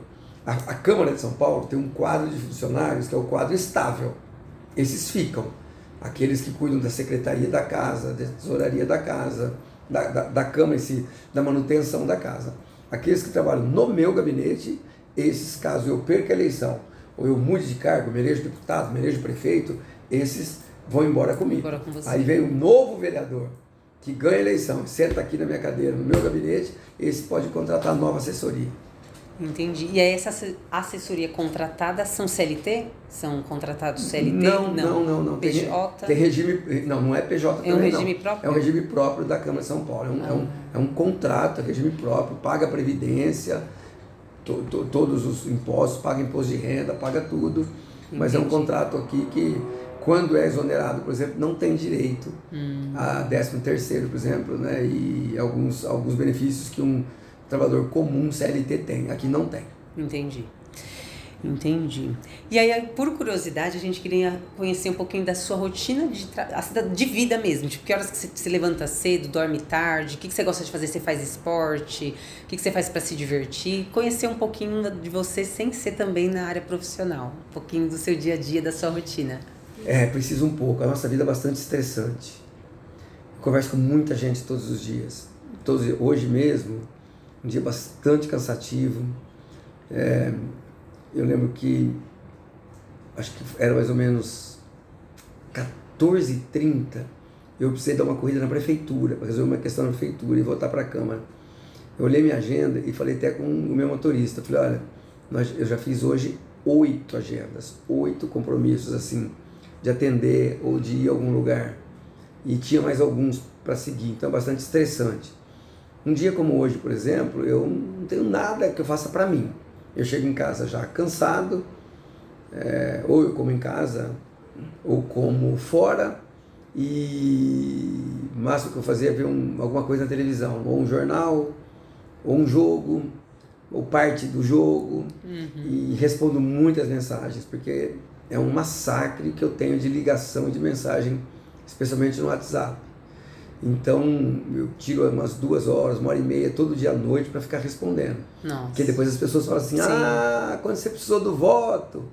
S2: A, a Câmara de São Paulo tem um quadro de funcionários que é o quadro estável. Esses ficam. Aqueles que cuidam da secretaria da casa, da tesouraria da casa, da, da, da Câmara em si, da manutenção da casa. Aqueles que trabalham no meu gabinete, esses, caso eu perca a eleição ou eu mude de cargo, me elejo deputado, me elejo prefeito, esses vão embora comigo.
S1: Embora com.
S2: Aí vem um novo vereador que ganha a eleição, senta aqui na minha cadeira, no meu gabinete, esse pode contratar nova assessoria.
S1: Entendi. E aí essa assessoria contratada são CLT? São contratados CLT?
S2: Não, não, não. não.
S1: PJ?
S2: Tem, regime. Não, não é PJ
S1: É um
S2: também,
S1: regime
S2: não.
S1: próprio?
S2: É um regime próprio da Câmara de São Paulo. É um, é um, é um contrato, é regime próprio, paga a previdência, to, to, todos os impostos, paga imposto de renda, paga tudo. Mas é um
S1: Entendi.
S2: contrato aqui que, quando é exonerado, por exemplo, não tem direito
S1: Hum.
S2: a 13 terceiro, por exemplo, né? e alguns, alguns benefícios que um trabalhador comum CLT tem. Aqui não tem.
S1: Entendi. Entendi. E aí, por curiosidade, a gente queria conhecer um pouquinho da sua rotina de, de vida mesmo. Tipo, que horas que você se levanta cedo, dorme tarde, o que, que você gosta de fazer? Você faz esporte? O que, que você faz para se divertir? Conhecer um pouquinho de você sem ser também na área profissional. Um pouquinho do seu dia a dia, da sua rotina.
S2: É, precisa um pouco. A nossa vida é bastante estressante. Eu converso com muita gente todos os dias. Todos, hoje mesmo, um dia bastante cansativo. É, eu lembro que, acho que era mais ou menos 14h30, eu precisei dar uma corrida na prefeitura, para resolver uma questão na prefeitura e voltar para a Câmara. Eu olhei minha agenda e falei até com o meu motorista. Falei, olha, nós, eu já fiz hoje oito agendas, oito compromissos assim, de atender ou de ir a algum lugar. E tinha mais alguns para seguir, então é bastante estressante. Um dia como hoje, por exemplo, eu não tenho nada que eu faça para mim. Eu chego em casa já cansado, é, ou eu como em casa, ou como fora, e o máximo que eu fazia é ver um, alguma coisa na televisão, ou um jornal, ou um jogo, ou parte do jogo, e respondo muitas mensagens, porque é um massacre que eu tenho de ligação de mensagem, especialmente no WhatsApp. Então eu tiro umas duas horas, uma hora e meia, todo dia à noite para ficar respondendo.
S1: Nossa.
S2: Porque depois as pessoas falam assim:
S1: Sim.
S2: ah, quando você precisou do voto,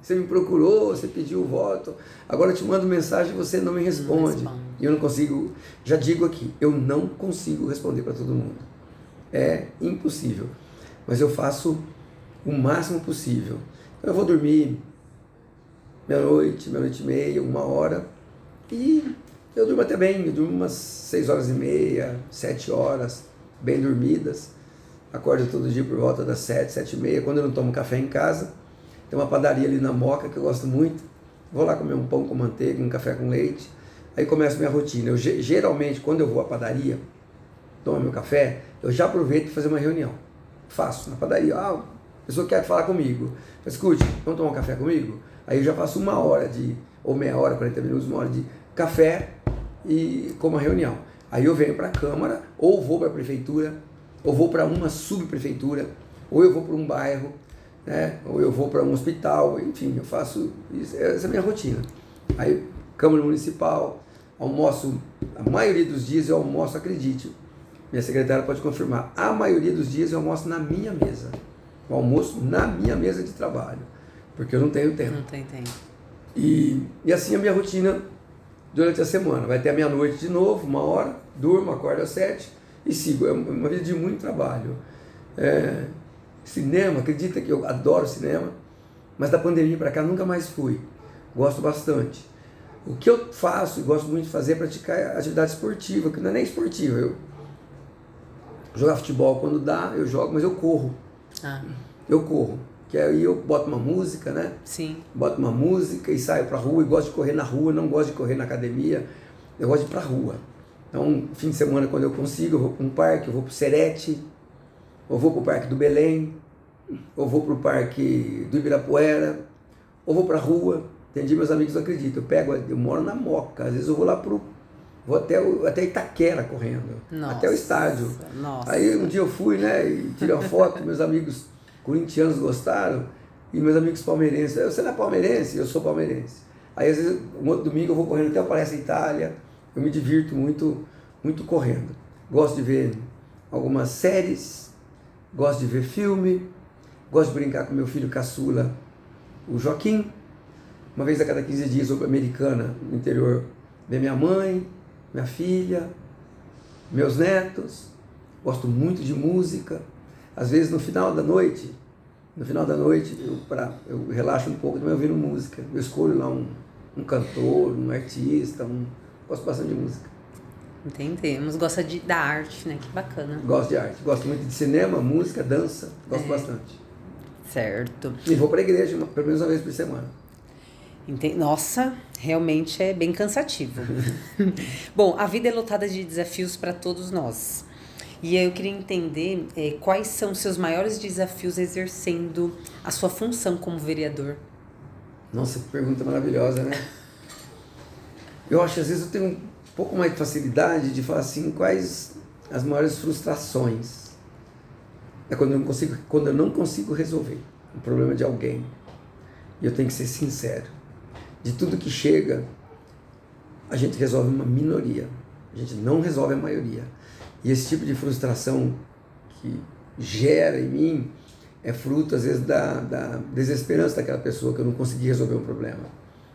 S2: você me procurou, você pediu o voto, agora eu te mando mensagem e você não me responde.
S1: responde.
S2: E eu não consigo, já digo aqui, eu não consigo responder para todo mundo. É impossível. Mas eu faço o máximo possível. Eu vou dormir meia-noite, meia-noite e meia, uma hora. E eu durmo até bem, eu durmo umas seis horas e meia, sete horas, bem dormidas. Acordo todo dia por volta das sete, sete e meia. Quando eu não tomo café em casa, tem uma padaria ali na Moca que eu gosto muito. Vou lá comer um pão com manteiga, um café com leite. Aí começa minha rotina. Eu, ge- geralmente, quando eu vou à padaria, tomar meu café, eu já aproveito para fazer uma reunião. Faço na padaria. Ah, a pessoa quer falar comigo. Escute, vamos tomar um café comigo? Aí eu já faço uma hora de, ou meia hora, 40 minutos, uma hora de café e com uma reunião. Aí eu venho para a Câmara, ou vou para a Prefeitura, ou vou para uma subprefeitura, ou eu vou para um bairro, né? ou eu vou para um hospital, enfim, eu faço isso, essa é a minha rotina. Aí, Câmara Municipal, almoço, a maioria dos dias eu almoço, acredite, minha secretária pode confirmar, a maioria dos dias eu almoço na minha mesa, o almoço na minha mesa de trabalho, porque eu não tenho tempo.
S1: Não tem tempo.
S2: E, e assim a minha rotina durante a semana. Vai ter a meia-noite de novo, uma hora, durmo, acordo às sete e sigo. É uma vida de muito trabalho. É, cinema, acredita que eu adoro cinema, mas da pandemia para cá nunca mais fui. Gosto bastante. O que eu faço e gosto muito de fazer é praticar atividade esportiva, que não é nem esportiva. Eu jogar futebol quando dá, eu jogo, mas eu corro.
S1: Ah,
S2: Eu corro. Que aí eu boto uma música, né?
S1: sim.
S2: boto uma música e saio pra rua e gosto de correr na rua, não gosto de correr na academia, eu gosto de ir pra rua. Então, fim de semana, quando eu consigo, eu vou para um parque, eu vou pro Serete, ou vou pro Parque do Belém, ou vou pro Parque do Ibirapuera, ou vou pra rua. Dia meus amigos não acreditam, eu pego, eu moro na Moca, às vezes eu vou lá pro. Vou até, o- até Itaquera correndo,
S1: Nossa.
S2: até o estádio.
S1: Nossa.
S2: Aí um dia eu fui, né, e tirei uma foto, meus amigos corintianos gostaram, e meus amigos palmeirenses, você não é palmeirense? Eu sou palmeirense. Aí às vezes, um outro domingo eu vou correndo até o Palestra Itália, eu me divirto muito, muito correndo. Gosto de ver algumas séries, gosto de ver filme, gosto de brincar com meu filho caçula, o Joaquim. Uma vez a cada 15 dias eu vou pra Americana, no interior, ver minha mãe, minha filha, meus netos, gosto muito de música. Às vezes no final da noite No final da noite, eu, pra, eu relaxo um pouco também ouvindo música. Eu escolho lá um, um cantor, um artista, um, gosto bastante de música.
S1: Entendemos. Gosta de, da arte, né? Que bacana.
S2: Gosto de arte. Gosto muito de cinema, música, dança. Gosto é. bastante.
S1: Certo.
S2: E vou para a igreja uma, pelo menos uma vez por semana.
S1: Entendi. Nossa, realmente é bem cansativo. <laughs> Bom, a vida é lotada de desafios para todos nós. E eu queria entender é, quais são os seus maiores desafios exercendo a sua função como vereador.
S2: Nossa, que pergunta maravilhosa, né? Eu acho que às vezes eu tenho um pouco mais de facilidade de falar assim, quais as maiores frustrações. É quando eu não consigo, quando eu não consigo resolver o problema de alguém. E eu tenho que ser sincero. De tudo que chega, a gente resolve uma minoria. A gente não resolve a maioria. E esse tipo de frustração que gera em mim é fruto, às vezes, da, da desesperança daquela pessoa, que eu não consegui resolver um problema,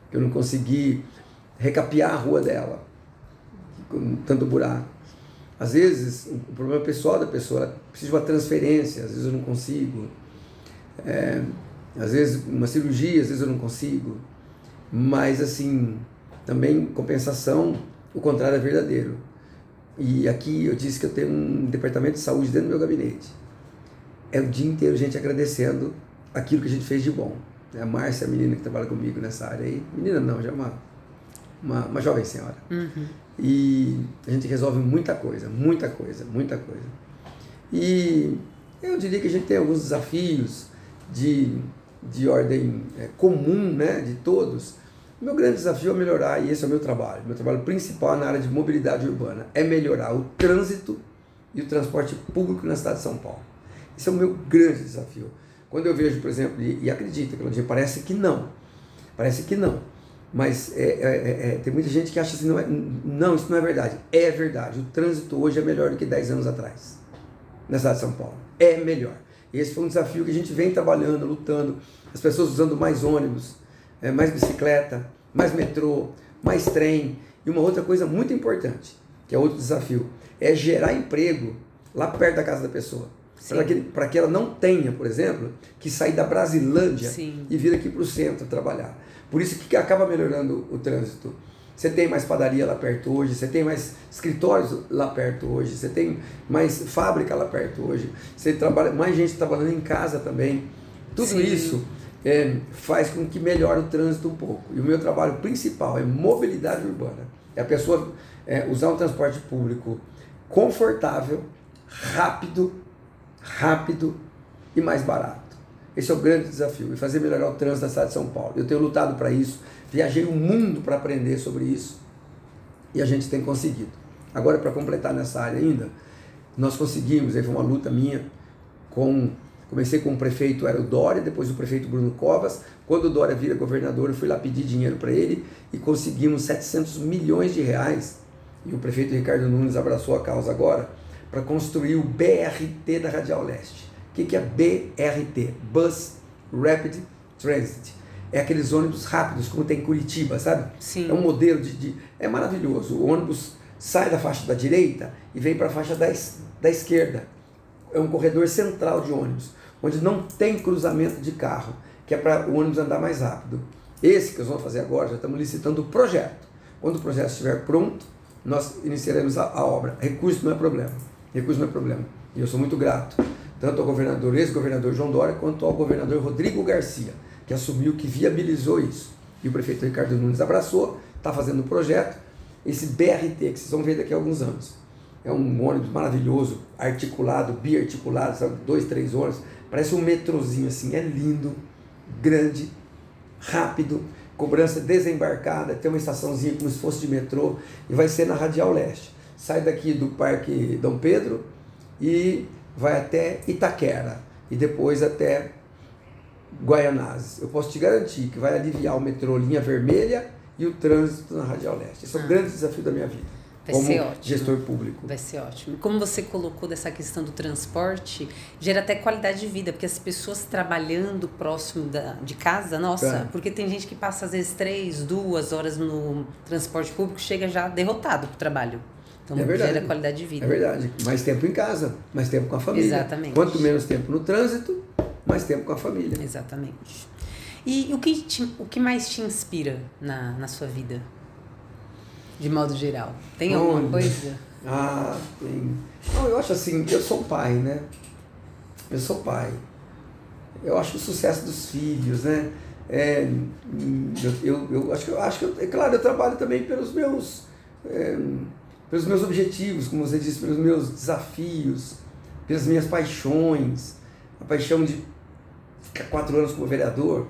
S2: que eu não consegui recapear a rua dela, com tanto buraco. Às vezes, o problema pessoal da pessoa, precisa de uma transferência, às vezes eu não consigo. É, às vezes, uma cirurgia, às vezes eu não consigo. Mas, assim, também, compensação, o contrário é verdadeiro e aqui eu disse que eu tenho um departamento de saúde dentro do meu gabinete. É o dia inteiro gente agradecendo aquilo que a gente fez de bom. A Márcia, a menina que trabalha comigo nessa área aí, menina não, já é uma, uma, uma jovem senhora. Uhum. E a gente resolve muita coisa, muita coisa, muita coisa. E eu diria que a gente tem alguns desafios de, de ordem é, comum, né, de todos, o meu grande desafio é melhorar, e esse é o meu trabalho. Meu trabalho principal na área de mobilidade urbana é melhorar o trânsito e o transporte público na cidade de São Paulo. Esse é o meu grande desafio. Quando eu vejo, por exemplo, e, e acredita, Claudinha, parece que não. Parece que não. Mas é, é, é, é, tem muita gente que acha assim, não, é, não, isso não é verdade. É verdade. O trânsito hoje é melhor do que 10 anos atrás, na cidade de São Paulo. É melhor. Esse foi um desafio que a gente vem trabalhando, lutando. As pessoas usando mais ônibus, é, mais bicicleta, mais metrô, mais trem. E uma outra coisa muito importante, que é outro desafio, é gerar emprego lá perto da casa da pessoa. Para que, que ela não tenha, por exemplo, que sair da Brasilândia Sim. e vir aqui para o centro trabalhar. Por isso que acaba melhorando o trânsito. Você tem mais padaria lá perto hoje, você tem mais escritórios lá perto hoje, você tem mais fábrica lá perto hoje, você trabalha mais gente trabalhando em casa também. Tudo Sim. isso é, faz com que melhore o trânsito um pouco. E o meu trabalho principal é mobilidade urbana. É a pessoa é, usar um transporte público confortável, rápido, rápido e mais barato. Esse é o grande desafio, e fazer melhorar o trânsito da cidade de São Paulo. Eu tenho lutado para isso, viajei o mundo para aprender sobre isso e a gente tem conseguido. Agora, para completar nessa área ainda, nós conseguimos, aí foi uma luta minha com Comecei com o prefeito, era o Dória, depois o prefeito Bruno Covas. Quando o Dória vira governador, eu fui lá pedir dinheiro para ele e conseguimos 700 milhões de reais. E o prefeito Ricardo Nunes abraçou a causa agora para construir o BRT da Radial Leste. O que, que é BRT? Bus Rapid Transit. É aqueles ônibus rápidos, como tem em Curitiba, sabe?
S1: Sim.
S2: É um modelo de, de. É maravilhoso. O ônibus sai da faixa da direita e vem para a faixa da, da esquerda. É um corredor central de ônibus onde não tem cruzamento de carro, que é para o ônibus andar mais rápido. Esse que nós vamos fazer agora, já estamos licitando o projeto. Quando o projeto estiver pronto, nós iniciaremos a, a obra. Recurso não é problema. Recurso não é problema. E eu sou muito grato, tanto ao governador, ex-governador João Dória, quanto ao governador Rodrigo Garcia, que assumiu, que viabilizou isso. E o prefeito Ricardo Nunes abraçou, está fazendo o projeto. Esse BRT, que vocês vão ver daqui a alguns anos. É um ônibus maravilhoso, articulado, biarticulado, sabe? dois, três ônibus Parece um metrozinho assim, é lindo, grande, rápido, cobrança desembarcada, tem uma estaçãozinha como se fosse de metrô e vai ser na Radial Leste. Sai daqui do Parque Dom Pedro e vai até Itaquera e depois até Guaianazes. Eu posso te garantir que vai aliviar o metrô linha vermelha e o trânsito na Radial Leste. Esse é o ah. grande desafio da minha vida. Vai como ser ótimo. gestor público.
S1: Vai ser ótimo. Como você colocou dessa questão do transporte, gera até qualidade de vida, porque as pessoas trabalhando próximo da, de casa, nossa, é. porque tem gente que passa às vezes três, duas horas no transporte público, chega já derrotado para o trabalho. Então é verdade. gera qualidade de vida.
S2: É verdade. Mais tempo em casa, mais tempo com a família.
S1: Exatamente.
S2: Quanto menos tempo no trânsito, mais tempo com a família.
S1: Exatamente. E o que, te, o que mais te inspira na, na sua vida? De modo geral. Tem alguma
S2: Olha.
S1: coisa?
S2: Ah, tem. Não, eu acho assim, eu sou pai, né? Eu sou pai. Eu acho o sucesso dos filhos, né? É, eu, eu, eu acho que eu acho que eu, é claro, eu trabalho também pelos meus é, pelos meus objetivos, como você disse, pelos meus desafios, pelas minhas paixões, a paixão de ficar quatro anos como vereador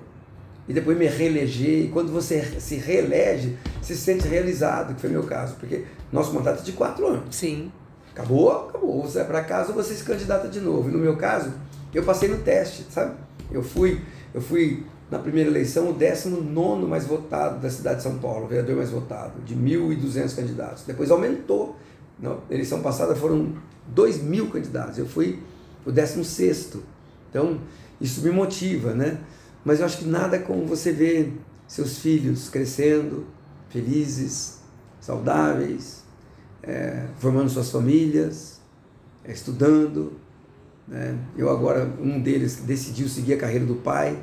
S2: e depois me reeleger. E quando você se reelege, se sente realizado, que foi meu caso, porque nosso mandato é de quatro anos.
S1: Sim.
S2: Acabou, acabou. Você vai para casa ou você se candidata de novo. E no meu caso, eu passei no teste, sabe? Eu fui, eu fui na primeira eleição o 19 mais votado da cidade de São Paulo, o vereador mais votado, de 1.200 candidatos. Depois aumentou. Na eleição passada foram 2 mil candidatos. Eu fui o 16. Então, isso me motiva, né? Mas eu acho que nada como você ver seus filhos crescendo, felizes, saudáveis, é, formando suas famílias, é, estudando. Né? Eu agora, um deles decidiu seguir a carreira do pai.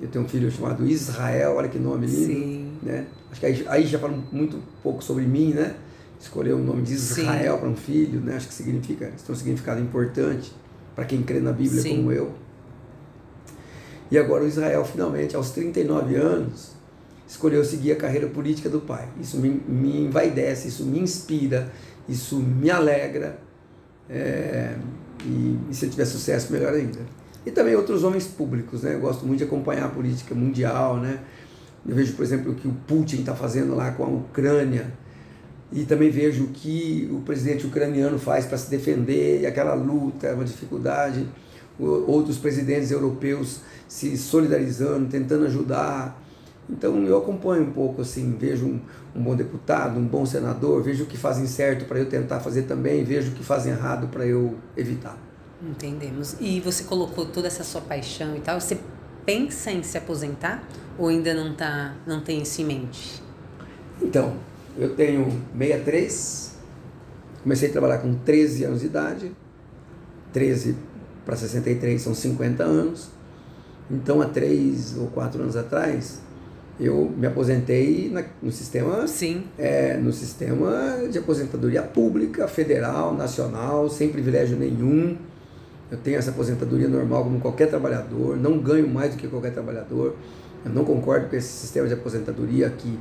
S2: Eu tenho um filho chamado Israel, olha que nome lindo.
S1: Sim.
S2: Né? Acho que aí, aí já fala muito pouco sobre mim, né? Escolher o nome de Israel para um filho, né? Acho que significa, isso tem um significado importante para quem crê na Bíblia
S1: Sim.
S2: como eu. E agora o Israel, finalmente, aos 39 anos, escolheu seguir a carreira política do pai. Isso me, me envaidece, isso me inspira, isso me alegra. É, e, e se ele tiver sucesso, melhor ainda. E também outros homens públicos, né? Eu gosto muito de acompanhar a política mundial, né? Eu vejo, por exemplo, o que o Putin está fazendo lá com a Ucrânia. E também vejo o que o presidente ucraniano faz para se defender, aquela luta, é uma dificuldade. Outros presidentes europeus se solidarizando, tentando ajudar. Então eu acompanho um pouco assim, vejo um, um bom deputado, um bom senador, vejo o que fazem certo para eu tentar fazer também, vejo o que fazem errado para eu evitar.
S1: Entendemos. E você colocou toda essa sua paixão e tal. Você pensa em se aposentar ou ainda não tá, não tem isso em mente?
S2: Então, eu tenho 63, comecei a trabalhar com 13 anos de idade, 13 para 63 são 50 anos, então há 3 ou 4 anos atrás eu me aposentei na- no sistema
S1: Sim.
S2: é, no sistema de aposentadoria pública, federal, nacional, sem privilégio nenhum. Eu tenho essa aposentadoria normal como qualquer trabalhador, não ganho mais do que qualquer trabalhador. Eu não concordo com esse sistema de aposentadoria que,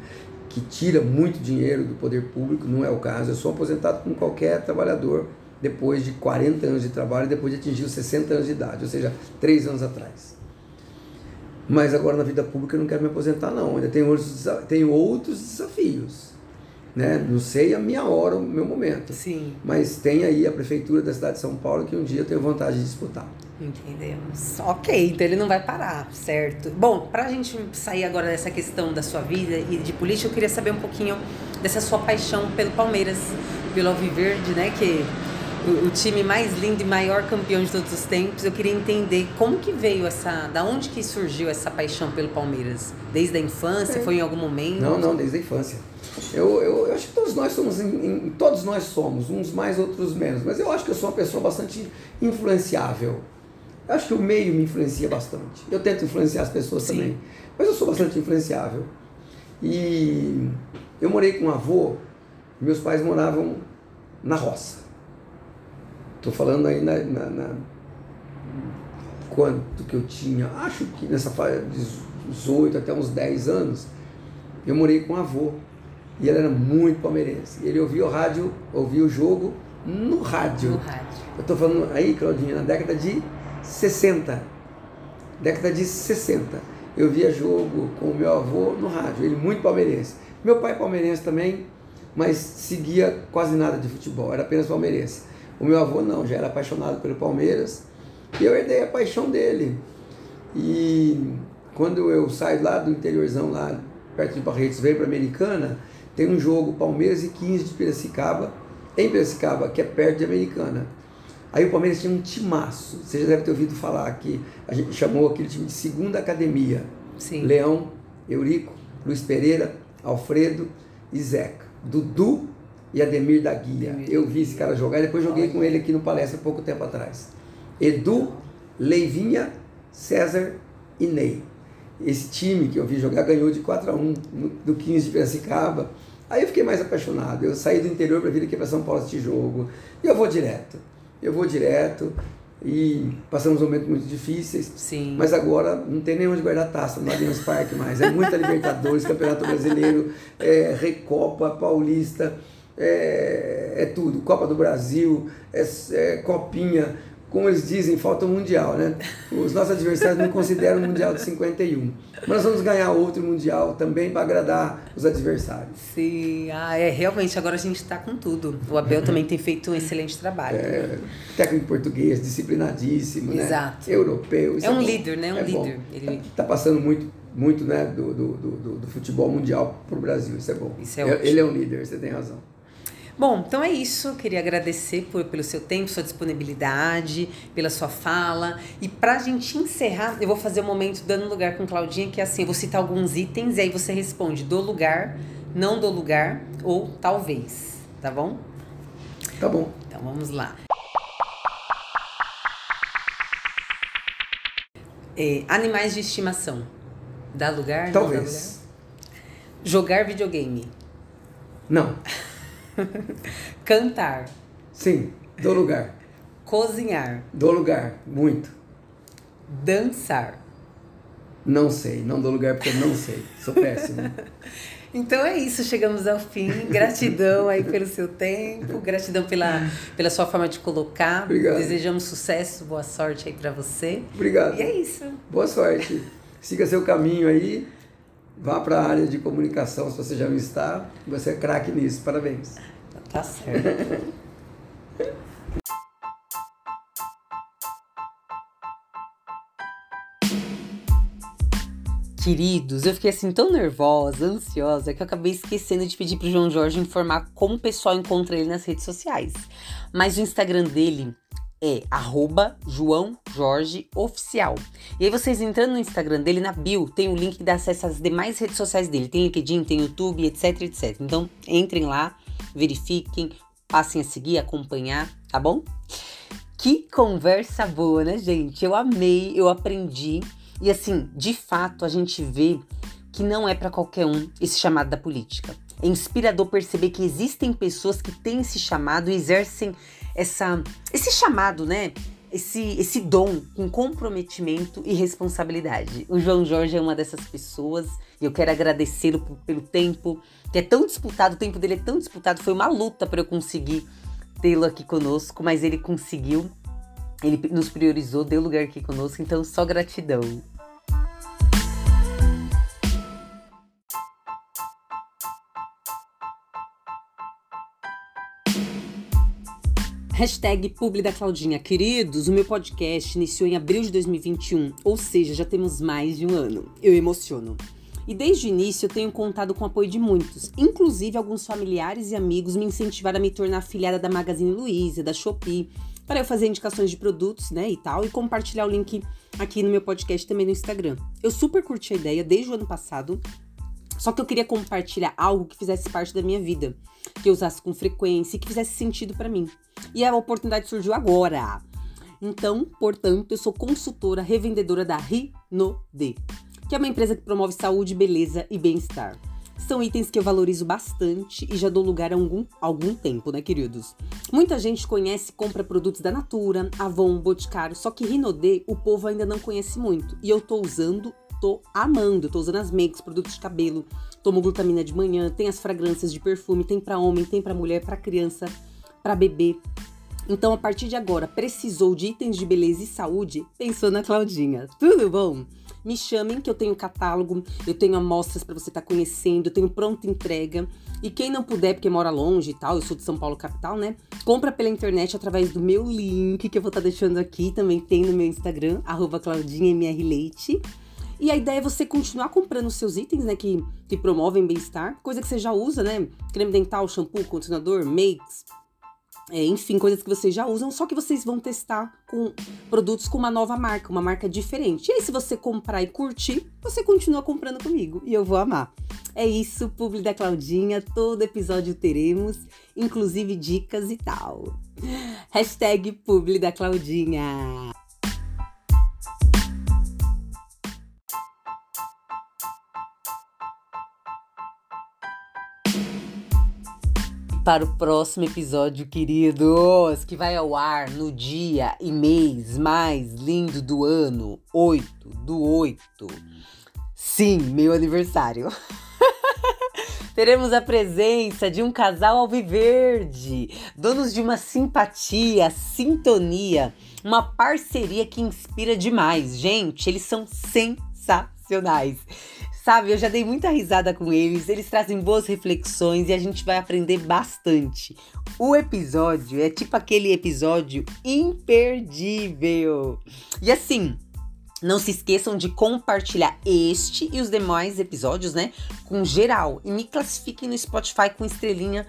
S2: que tira muito dinheiro do poder público, não é o caso. Eu sou aposentado como qualquer trabalhador depois de 40 anos de trabalho, depois de atingir os 60 anos de idade, ou seja, 3 anos atrás. Mas agora na vida pública eu não quero me aposentar não, ainda tenho outros, tenho outros desafios. Né? Não sei a minha hora, o meu momento.
S1: Sim.
S2: Mas tem aí a prefeitura da cidade de São Paulo que um dia eu tenho vontade de disputar.
S1: Entendemos. Ok, então ele não vai parar, certo? Bom, pra gente sair agora dessa questão da sua vida e de política, eu queria saber um pouquinho dessa sua paixão pelo Palmeiras, pelo Alviverde, né? Que o, o time mais lindo e maior campeão de todos os tempos. Eu queria entender como que veio essa, da onde que surgiu essa paixão pelo Palmeiras? Desde a infância?
S2: É.
S1: Foi em algum momento?
S2: Não, não, desde a infância. Eu, eu, eu acho que todos nós somos, em- em- todos nós somos, uns mais, outros menos, mas eu acho que eu sou uma pessoa bastante influenciável. Eu acho que o meio me influencia bastante. Eu tento influenciar as pessoas
S1: Sim.
S2: também, mas eu sou bastante influenciável. E eu morei com um avô, meus pais moravam na roça. Estou falando aí na, na, na- quanto que eu tinha, acho que nessa fase de 18 até uns 10 anos, eu morei com um avô. E ele era muito palmeirense. Ele ouvia o rádio, ouvia o jogo no rádio.
S1: No rádio.
S2: Eu estou falando aí, Claudinha, na década de 60. Década de 60. Eu via jogo com o meu avô no rádio, ele muito palmeirense. Meu pai é palmeirense também, mas seguia quase nada de futebol, era apenas palmeirense. O meu avô não, já era apaixonado pelo Palmeiras. E eu herdei a paixão dele. E quando eu saio lá do interiorzão, lá perto de Barretos, venho para Americana, tem um jogo Palmeiras e 15 de Piracicaba, em Piracicaba, que é perto de Americana. Aí o Palmeiras tinha um timaço. Você já deve ter ouvido falar que a gente chamou aquele time de segunda academia.
S1: Sim.
S2: Leão, Eurico, Luiz Pereira, Alfredo e Zeca. Dudu e Ademir da Guia.
S1: Ademir.
S2: Eu vi esse cara jogar e depois joguei com ele aqui no palestra pouco tempo atrás. Edu, Leivinha, César e Ney. Esse time que eu vi jogar ganhou de 4 a 1 do 15 de Piracicaba. Aí eu fiquei mais apaixonado. Eu saí do interior para vir aqui para São Paulo assistir jogo. E eu vou direto. Eu vou direto. E passamos momentos muito difíceis.
S1: Sim.
S2: Mas agora não tem nem onde guardar taça no Allianz Parque mais. É muita Libertadores, Campeonato Brasileiro, é Recopa, Paulista, é, é tudo. Copa do Brasil, é, é Copinha como eles dizem, falta o Mundial, né? Os nossos adversários não consideram o Mundial de 51. Mas nós vamos ganhar outro Mundial também para agradar os adversários.
S1: Sim, ah, é, realmente, agora a gente está com tudo. O Abel também tem feito um excelente trabalho.
S2: É, técnico português, disciplinadíssimo, né?
S1: Exato.
S2: Europeu.
S1: É um é líder, né? Um é líder.
S2: Ele... Tá, passando muito, muito né, do, do, do, do futebol mundial para o Brasil, isso é bom.
S1: Isso é ótimo.
S2: Ele é um líder, você tem razão.
S1: Bom, então é isso. Queria agradecer por, pelo seu tempo, sua disponibilidade, pela sua fala. E pra gente encerrar, eu vou fazer o um momento dando lugar com Claudinha, que é assim, eu vou citar alguns itens e aí você responde do lugar, não do lugar ou talvez. Tá bom?
S2: Tá bom.
S1: Então vamos lá. É, animais de estimação. Dá lugar?
S2: Talvez.
S1: Não dá lugar? Jogar videogame.
S2: Não. <laughs>
S1: Cantar.
S2: Sim, do lugar.
S1: Cozinhar.
S2: Do lugar, muito.
S1: Dançar.
S2: Não sei, não dou lugar porque não sei. Sou péssimo. <laughs>
S1: Então é isso, chegamos ao fim. Gratidão aí pelo seu tempo, gratidão pela, pela sua forma de colocar.
S2: Obrigado.
S1: Desejamos sucesso, boa sorte aí para você.
S2: Obrigado.
S1: E é isso.
S2: Boa sorte. Siga seu caminho aí. Vá para a área de comunicação se você já não está. Você é craque nisso. Parabéns.
S1: Tá certo. <laughs> Queridos, eu fiquei assim tão nervosa, ansiosa, que eu acabei esquecendo de pedir pro João Jorge informar como o pessoal encontra ele nas redes sociais. Mas o Instagram dele é arroba João Jorge Oficial. E aí vocês entrando no Instagram dele, na bio, tem o link que dá acesso às demais redes sociais dele. Tem LinkedIn, tem YouTube, etc, etc. Então entrem lá, verifiquem, passem a seguir, acompanhar, tá bom? Que conversa boa, né, gente? Eu amei, eu aprendi. E assim, de fato, a gente vê que não é para qualquer um esse chamado da política. É inspirador perceber que existem pessoas que têm esse chamado e exercem essa, esse chamado, né? Esse, esse dom com comprometimento e responsabilidade. O João Jorge é uma dessas pessoas e eu quero agradecê-lo pelo tempo, que é tão disputado, o tempo dele é tão disputado, foi uma luta para eu conseguir tê-lo aqui conosco, mas ele conseguiu, ele nos priorizou, deu lugar aqui conosco, então só gratidão. Hashtag Publi da Claudinha. Queridos, o meu podcast iniciou em abril de 2021, ou seja, já temos mais de um ano. Eu emociono. E desde o início eu tenho contado com o apoio de muitos, inclusive alguns familiares e amigos me incentivaram a me tornar afiliada da Magazine Luiza, da Shopee, para eu fazer indicações de produtos, né, e tal, e compartilhar o link aqui no meu podcast também no Instagram. Eu super curti a ideia desde o ano passado, só que eu queria compartilhar algo que fizesse parte da minha vida, que eu usasse com frequência e que fizesse sentido para mim. E a oportunidade surgiu agora. Então, portanto, eu sou consultora revendedora da Rinode, que é uma empresa que promove saúde, beleza e bem-estar. São itens que eu valorizo bastante e já dou lugar há algum, algum tempo, né, queridos? Muita gente conhece e compra produtos da Natura, Avon, Boticário, só que Rinode o povo ainda não conhece muito. E eu tô usando, tô amando. Tô usando as makes, produtos de cabelo, tomo glutamina de manhã, tem as fragrâncias de perfume, tem para homem, tem para mulher, para criança para bebê. Então, a partir de agora, precisou de itens de beleza e saúde? Pensou na Claudinha. Tudo bom? Me chamem que eu tenho catálogo, eu tenho amostras para você estar tá conhecendo, eu tenho pronta entrega. E quem não puder, porque mora longe e tal, eu sou de São Paulo capital, né? Compra pela internet através do meu link que eu vou estar tá deixando aqui, também tem no meu Instagram, arroba claudinhamrleite. E a ideia é você continuar comprando os seus itens, né, que, que promovem bem-estar, coisa que você já usa, né? Creme dental, shampoo, condicionador, makes, é, enfim, coisas que vocês já usam, só que vocês vão testar com produtos com uma nova marca, uma marca diferente. E aí, se você comprar e curtir, você continua comprando comigo e eu vou amar. É isso, publi da Claudinha, todo episódio teremos, inclusive dicas e tal. Hashtag publi da Claudinha. Para o próximo episódio, queridos, que vai ao ar no dia e mês mais lindo do ano, 8 do 8. Sim, meu aniversário. <laughs> Teremos a presença de um casal alviverde, donos de uma simpatia, sintonia, uma parceria que inspira demais. Gente, eles são sensacionais. Sabe, eu já dei muita risada com eles, eles trazem boas reflexões e a gente vai aprender bastante. O episódio é tipo aquele episódio imperdível. E assim, não se esqueçam de compartilhar este e os demais episódios, né, com geral. E me classifiquem no Spotify com estrelinha,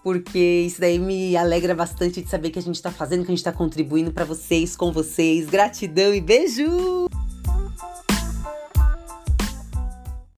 S1: porque isso daí me alegra bastante de saber que a gente tá fazendo, que a gente tá contribuindo para vocês, com vocês. Gratidão e beijo!